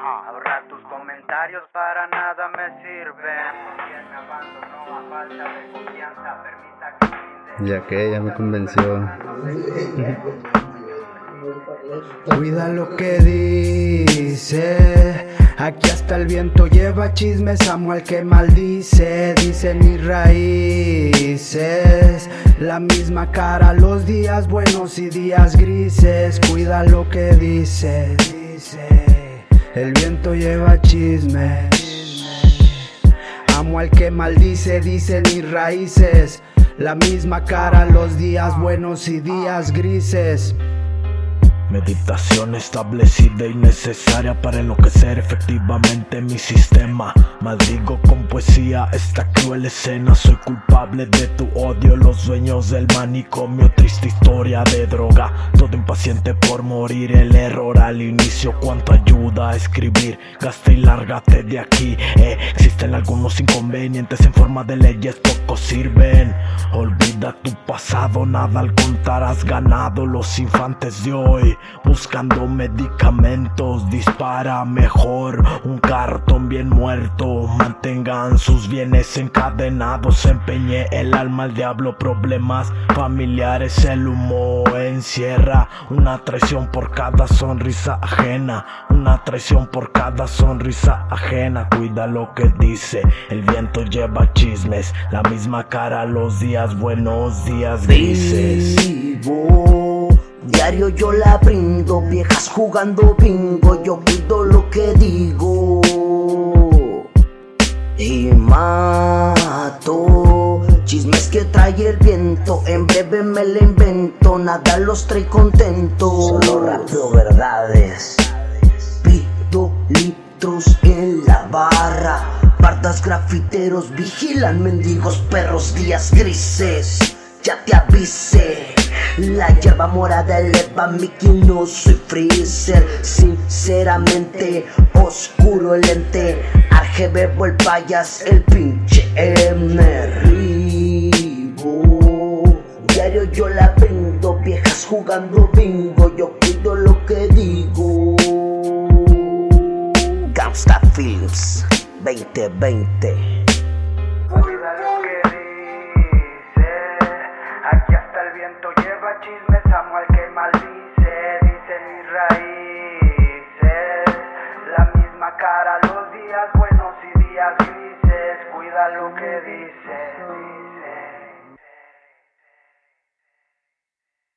Ahorra tus comentarios para nada me sirven. me abandonó a falta de confianza, permita que Ya que, ya me convenció. Cuida lo que dice. Aquí hasta el viento lleva chismes, amo al que maldice. Dicen mis raíces. La misma cara, los días buenos y días grises. Cuida lo que dice. dice. El viento lleva chismes. Amo al que maldice, dicen mis raíces. La misma cara, los días buenos y días grises. Meditación establecida y necesaria para enloquecer efectivamente mi sistema. Maldigo con poesía esta cruel escena. Soy culpable de tu odio, los dueños del manicomio. Triste historia de droga, todo impaciente por morir. El error al inicio, cuánto ayuda a escribir. Gasta y lárgate de aquí. Eh, existen algunos inconvenientes en forma de leyes, poco sirven. Olvida tu pasado, nada al contar has ganado. Los infantes de hoy buscando medicamentos. Dispara mejor un cartón bien muerto. Mantengan sus bienes encadenados. Empeñé el alma al diablo. Problemas familiares. El humo encierra una traición por cada sonrisa ajena. Una traición por cada sonrisa ajena. Cuida lo que dice. El viento lleva chismes. La misma cara los días buenos, días grises. Vivo. Diario yo la brindo, viejas jugando bingo, yo cuido lo que digo. Y mato chismes que trae el viento, en breve me la invento, nada los trae contentos. Solo rapeo verdades, pido litros en la barra. Pardas grafiteros vigilan mendigos perros días grises. Ya te avise. La hierba morada eleva mi que no soy freezer. Sinceramente oscuro el lente. RGB el payas el pinche Vivo Diario yo la vendo Viejas jugando bingo. Yo cuido lo que digo. Gangsta Films 2020 viento lleva chismes, amo al que maldice, dicen mis raíces. La misma cara los días buenos y días grises, cuida lo que dice.